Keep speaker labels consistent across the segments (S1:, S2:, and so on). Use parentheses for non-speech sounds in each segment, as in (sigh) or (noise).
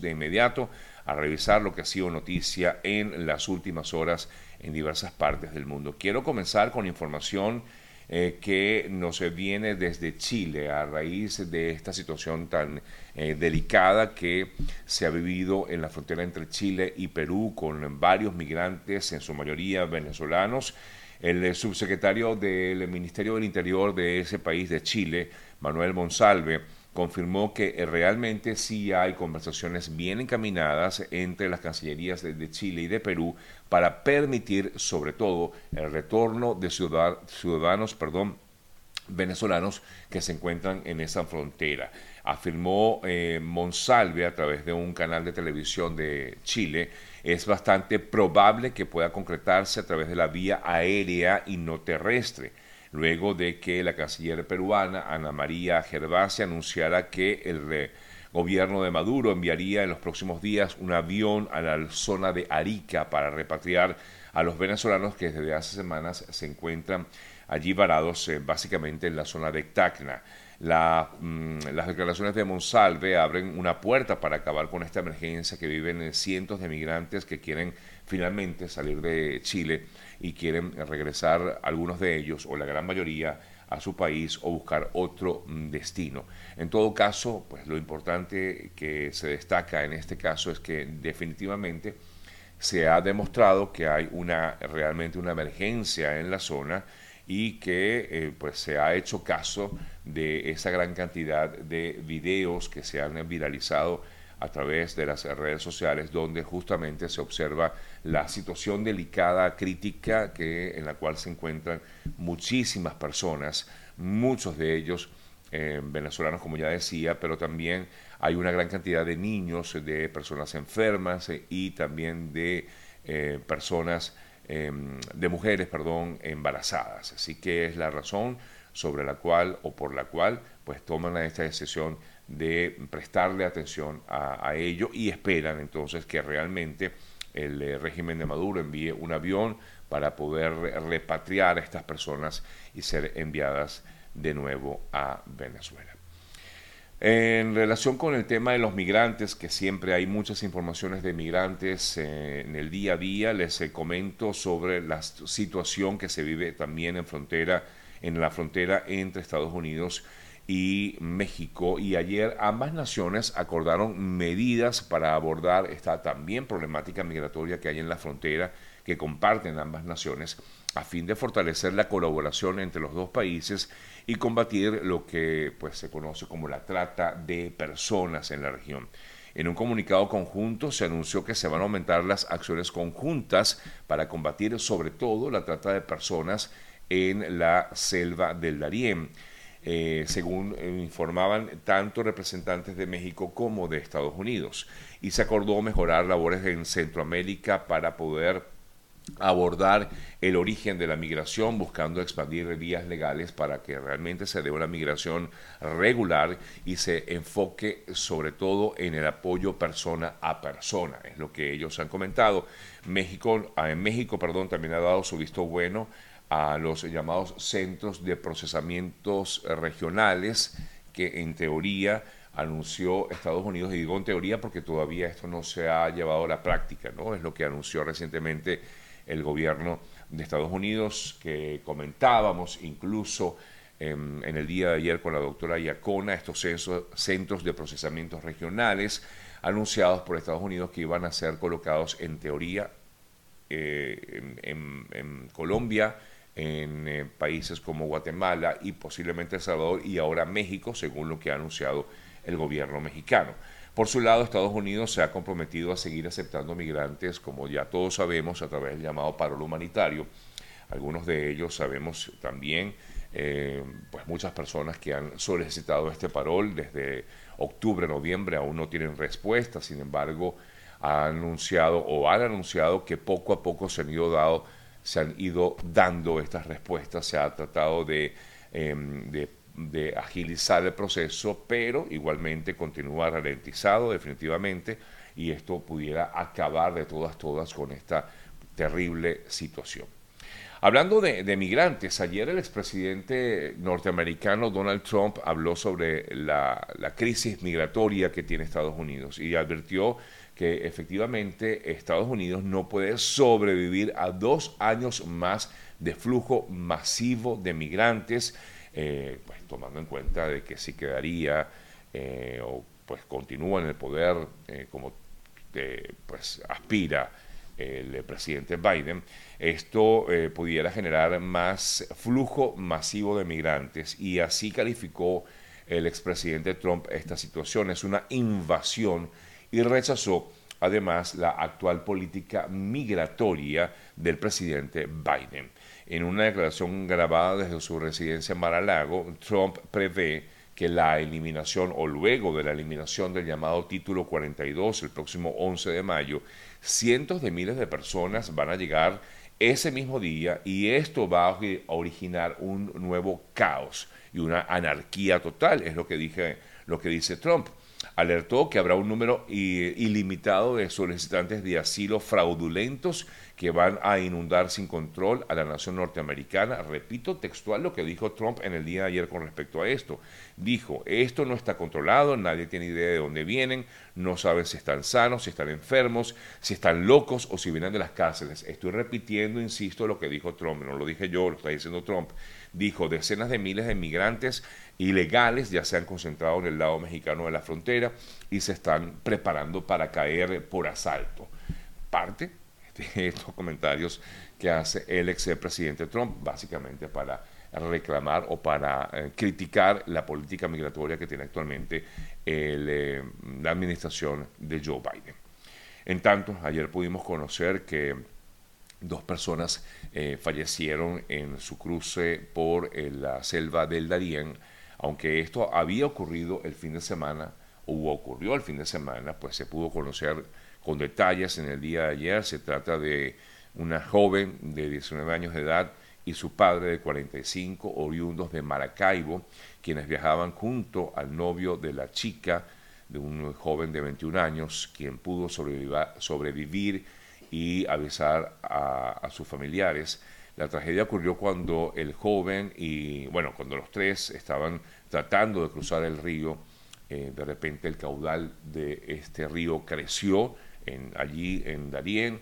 S1: De inmediato a revisar lo que ha sido noticia en las últimas horas en diversas partes del mundo. Quiero comenzar con información eh, que nos viene desde Chile a raíz de esta situación tan eh, delicada que se ha vivido en la frontera entre Chile y Perú con varios migrantes, en su mayoría venezolanos. El eh, subsecretario del Ministerio del Interior de ese país, de Chile, Manuel Monsalve, confirmó que eh, realmente sí hay conversaciones bien encaminadas entre las cancillerías de, Chile y de Perú para permitir sobre todo el retorno de ciudadanos, venezolanos que se encuentran en esa frontera. Afirmó eh, Monsalve a través de un canal de televisión de Chile, es bastante probable que pueda concretarse a través de la vía aérea y no terrestre luego de que la canciller peruana Ana María Gervasi anunciara que el gobierno de Maduro enviaría en los próximos días un avión a la zona de Arica para repatriar a los venezolanos que desde hace semanas se encuentran allí varados eh, básicamente en la zona de Tacna. Mm, las declaraciones de Monsalve abren una puerta para acabar con esta emergencia que viven eh, cientos de migrantes que quieren finalmente salir de Chile y quieren regresar algunos de ellos o la gran mayoría a su país o buscar otro mm, destino. En todo caso, pues lo importante que se destaca en este caso es que definitivamente se ha demostrado que hay una realmente una emergencia en la zona y que eh, pues se ha hecho caso de esa gran cantidad de videos que se han viralizado a través de las redes sociales donde justamente se observa la situación delicada, crítica que, en la cual se encuentran muchísimas personas, muchos de ellos eh, venezolanos, como ya decía, pero también hay una gran cantidad de niños, de personas enfermas eh, y también de eh, personas, de mujeres, perdón, embarazadas. Así que es la razón sobre la cual o por la cual pues toman esta decisión de prestarle atención a, ello y esperan entonces que realmente el eh, régimen de Maduro envíe un avión para poder repatriar a estas personas y ser enviadas de nuevo a Venezuela. En relación con el tema de los migrantes, que siempre hay muchas informaciones de migrantes eh, en el día a día, les eh, comento sobre la situación que se vive también en frontera, en la frontera entre Estados Unidos y México y ayer ambas naciones acordaron medidas para abordar esta también problemática migratoria que hay en la frontera que comparten ambas naciones a fin de fortalecer la colaboración entre los dos países y combatir lo que pues se conoce como la trata de personas en la región. En un comunicado conjunto se anunció que se van a aumentar las acciones conjuntas para combatir sobre todo la trata de personas en la selva del Darién. Eh, según eh, informaban tanto representantes de México como de Estados Unidos. Y se acordó mejorar labores en Centroamérica para poder abordar el origen de la migración, buscando expandir vías legales para que realmente se dé una migración regular y se enfoque sobre todo en el apoyo persona a persona, es lo que ellos han comentado. México, ah, en México, perdón, también ha dado su visto bueno a los llamados centros de procesamientos regionales que en teoría anunció Estados Unidos, y digo en teoría porque todavía esto no se ha llevado a la práctica, ¿no? Es lo que anunció recientemente el gobierno de Estados Unidos, que comentábamos incluso en, el día de ayer con la doctora Iacona, estos centros de procesamientos regionales anunciados por Estados Unidos que iban a ser colocados en teoría eh, en Colombia, en eh, países como Guatemala y posiblemente El Salvador y ahora México, según lo que ha anunciado el gobierno mexicano. Por su lado, Estados Unidos se ha comprometido a seguir aceptando migrantes, como ya todos sabemos, a través del llamado paro humanitario. Algunos de ellos sabemos también, eh, pues muchas personas que han solicitado este parol desde octubre, noviembre, aún no tienen respuesta. Sin embargo, ha anunciado o han anunciado que poco a poco se han ido dando se han ido dando estas respuestas, se ha tratado em, de, de, agilizar el proceso, pero igualmente continúa ralentizado definitivamente y esto pudiera acabar de todas, todas con esta terrible situación. Hablando de, migrantes, ayer el expresidente norteamericano Donald Trump habló sobre la, la crisis migratoria que tiene Estados Unidos y advirtió que efectivamente Estados Unidos no puede sobrevivir a dos años más de flujo masivo de migrantes, eh, pues tomando en cuenta de que si quedaría eh, o pues continúa en el poder eh, como pues aspira el presidente Biden, esto pudiera generar más flujo masivo de migrantes y así calificó el expresidente Trump esta situación. Es una invasión y rechazó además la actual política migratoria del presidente Biden. En una declaración grabada desde su residencia en Mar-a-Lago, Trump prevé que la eliminación o luego de la eliminación del llamado título 42 el próximo 11 de mayo, cientos de miles de personas van a llegar ese mismo día y esto va a originar un nuevo caos y una anarquía total, es lo que dije, lo que dice Trump alertó que habrá un número ilimitado de solicitantes de asilo fraudulentos que van a inundar sin control a la nación norteamericana. Repito textual lo que dijo Trump en el día de ayer con respecto a esto. Dijo, esto no está controlado, nadie tiene idea de dónde vienen, no saben si están sanos, si están enfermos, si están locos o si vienen de las cárceles. Estoy repitiendo, insisto, lo que dijo Trump, no lo dije yo, lo está diciendo Trump. Dijo, decenas de miles de migrantes ilegales ya se han concentrado en el lado mexicano de la frontera y se están preparando para caer por asalto. Parte de (laughs) estos comentarios que hace el ex presidente Trump, básicamente para reclamar o para eh, criticar la política migratoria que tiene actualmente eh, la administración de Joe Biden. En tanto, ayer pudimos conocer que dos personas eh, fallecieron en su cruce por la selva del Darién aunque esto había ocurrido el fin de semana, o ocurrió el fin de semana, pues se pudo conocer con detalles en el día de ayer. Se trata de una joven de 19 años de edad y su padre de 45, oriundos de Maracaibo, quienes viajaban junto al novio de la chica, de un joven de 21 años, quien pudo sobrevivir y avisar a sus familiares la tragedia ocurrió cuando el joven y, bueno, cuando los tres estaban tratando de cruzar el río, eh, de repente el caudal de este río creció en, allí en Darién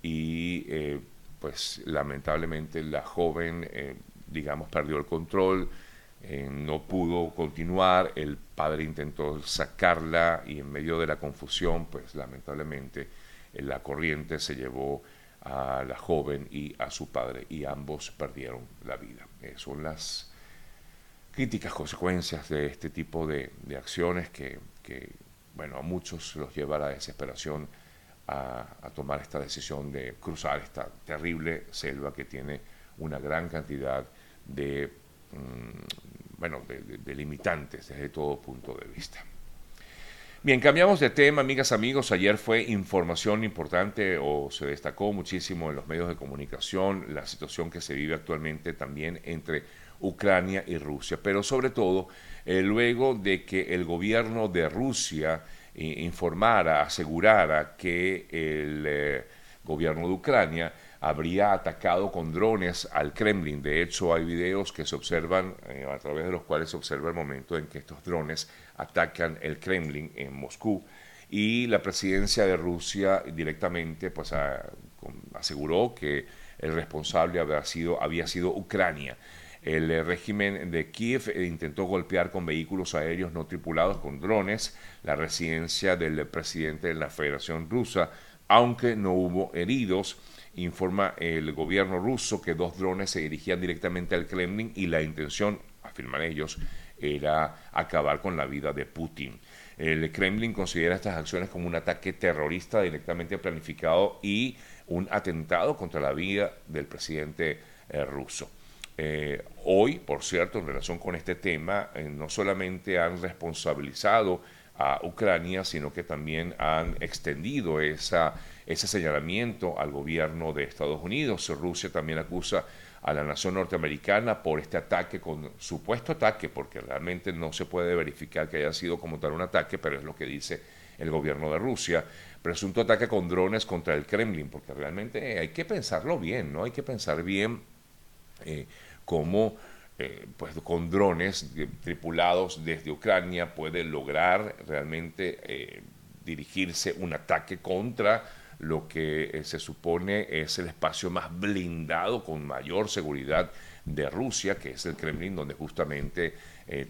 S1: y eh, pues lamentablemente la joven, eh, digamos, perdió el control, no pudo continuar, el padre intentó sacarla y en medio de la confusión, pues lamentablemente la corriente se llevó a la joven y a su padre y ambos perdieron la vida. Son las críticas consecuencias de este tipo de, acciones que, bueno, a muchos los lleva a la desesperación a, tomar esta decisión de cruzar esta terrible selva que tiene una gran cantidad de, mm, bueno, de limitantes desde todo punto de vista. Bien, cambiamos de tema, amigas, amigos. Ayer fue información importante o se destacó muchísimo en los medios de comunicación la situación que se vive actualmente también entre Ucrania y Rusia, pero sobre todo eh, luego de que el gobierno de Rusia eh, informara, asegurara que el eh, gobierno de Ucrania habría atacado con drones al Kremlin. De hecho, hay videos que se observan, a través de los cuales se observa el momento en que estos drones atacan el Kremlin en Moscú. Y la presidencia de Rusia directamente pues, aseguró que el responsable había sido, había sido Ucrania. El eh, régimen de Kiev eh, intentó golpear con vehículos aéreos no tripulados con drones la residencia del presidente de la Federación Rusa, aunque no hubo heridos informa el gobierno ruso que dos drones se dirigían directamente al Kremlin y la intención, afirman ellos, era acabar con la vida de Putin. El Kremlin considera estas acciones como un ataque terrorista directamente planificado y un atentado contra la vida del presidente eh, ruso. Eh, hoy, por cierto, en relación con este tema, eh, no solamente han responsabilizado a Ucrania, sino que también han extendido ese señalamiento al gobierno de Estados Unidos. Rusia también acusa a la nación norteamericana por este ataque, con supuesto ataque, porque realmente no se puede verificar que haya sido como tal un ataque, pero es lo que dice el gobierno de Rusia. Presunto ataque con drones contra el Kremlin, porque realmente hay que pensarlo bien, ¿no? Hay que pensar bien eh, cómo eh, pues con drones tripulados desde Ucrania puede lograr realmente eh, dirigirse un ataque contra lo que eh, se supone es el espacio más blindado con mayor seguridad de Rusia, que es el Kremlin, donde justamente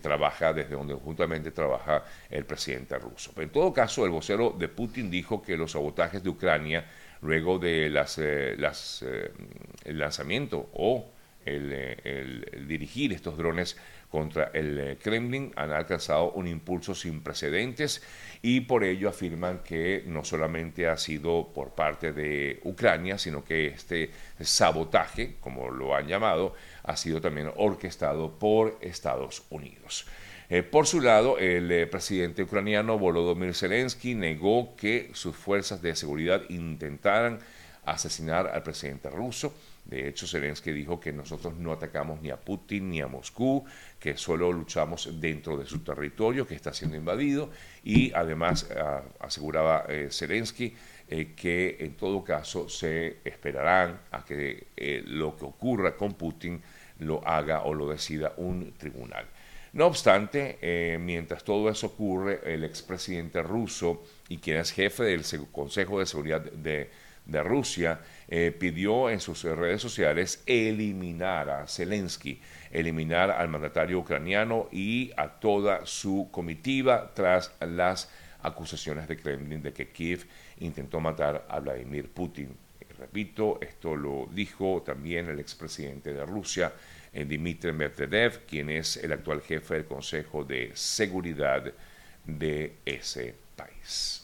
S1: trabaja, desde donde justamente trabaja el presidente ruso. Pero en todo caso, el vocero de Putin dijo que los sabotajes de Ucrania, luego de las, el lanzamiento o eh, el, dirigir estos drones contra el eh, Kremlin han alcanzado un impulso sin precedentes y por ello afirman que no solamente ha sido por parte de Ucrania, sino que este sabotaje, como lo han llamado, ha sido también orquestado por Estados Unidos. Eh, por su lado, el presidente ucraniano Volodymyr Zelensky negó que sus fuerzas de seguridad intentaran asesinar al presidente ruso. De hecho, Zelensky dijo que nosotros no atacamos ni a Putin ni a Moscú, que solo luchamos dentro de su territorio que está siendo invadido y además aseguraba eh, Zelensky eh, que en todo caso se esperarán a que eh, lo que ocurra con Putin lo haga o lo decida un tribunal. No obstante, mientras todo eso ocurre, el expresidente ruso y quien es jefe del Consejo de Seguridad de de Rusia eh, pidió en sus redes sociales eliminar a Zelensky, eliminar al mandatario ucraniano y a toda su comitiva tras las acusaciones de Kremlin de que Kiev intentó matar a Vladimir Putin. repito, esto lo dijo también el expresidente de Rusia, eh, Dmitry Medvedev, quien es el actual jefe del Consejo de Seguridad de ese país.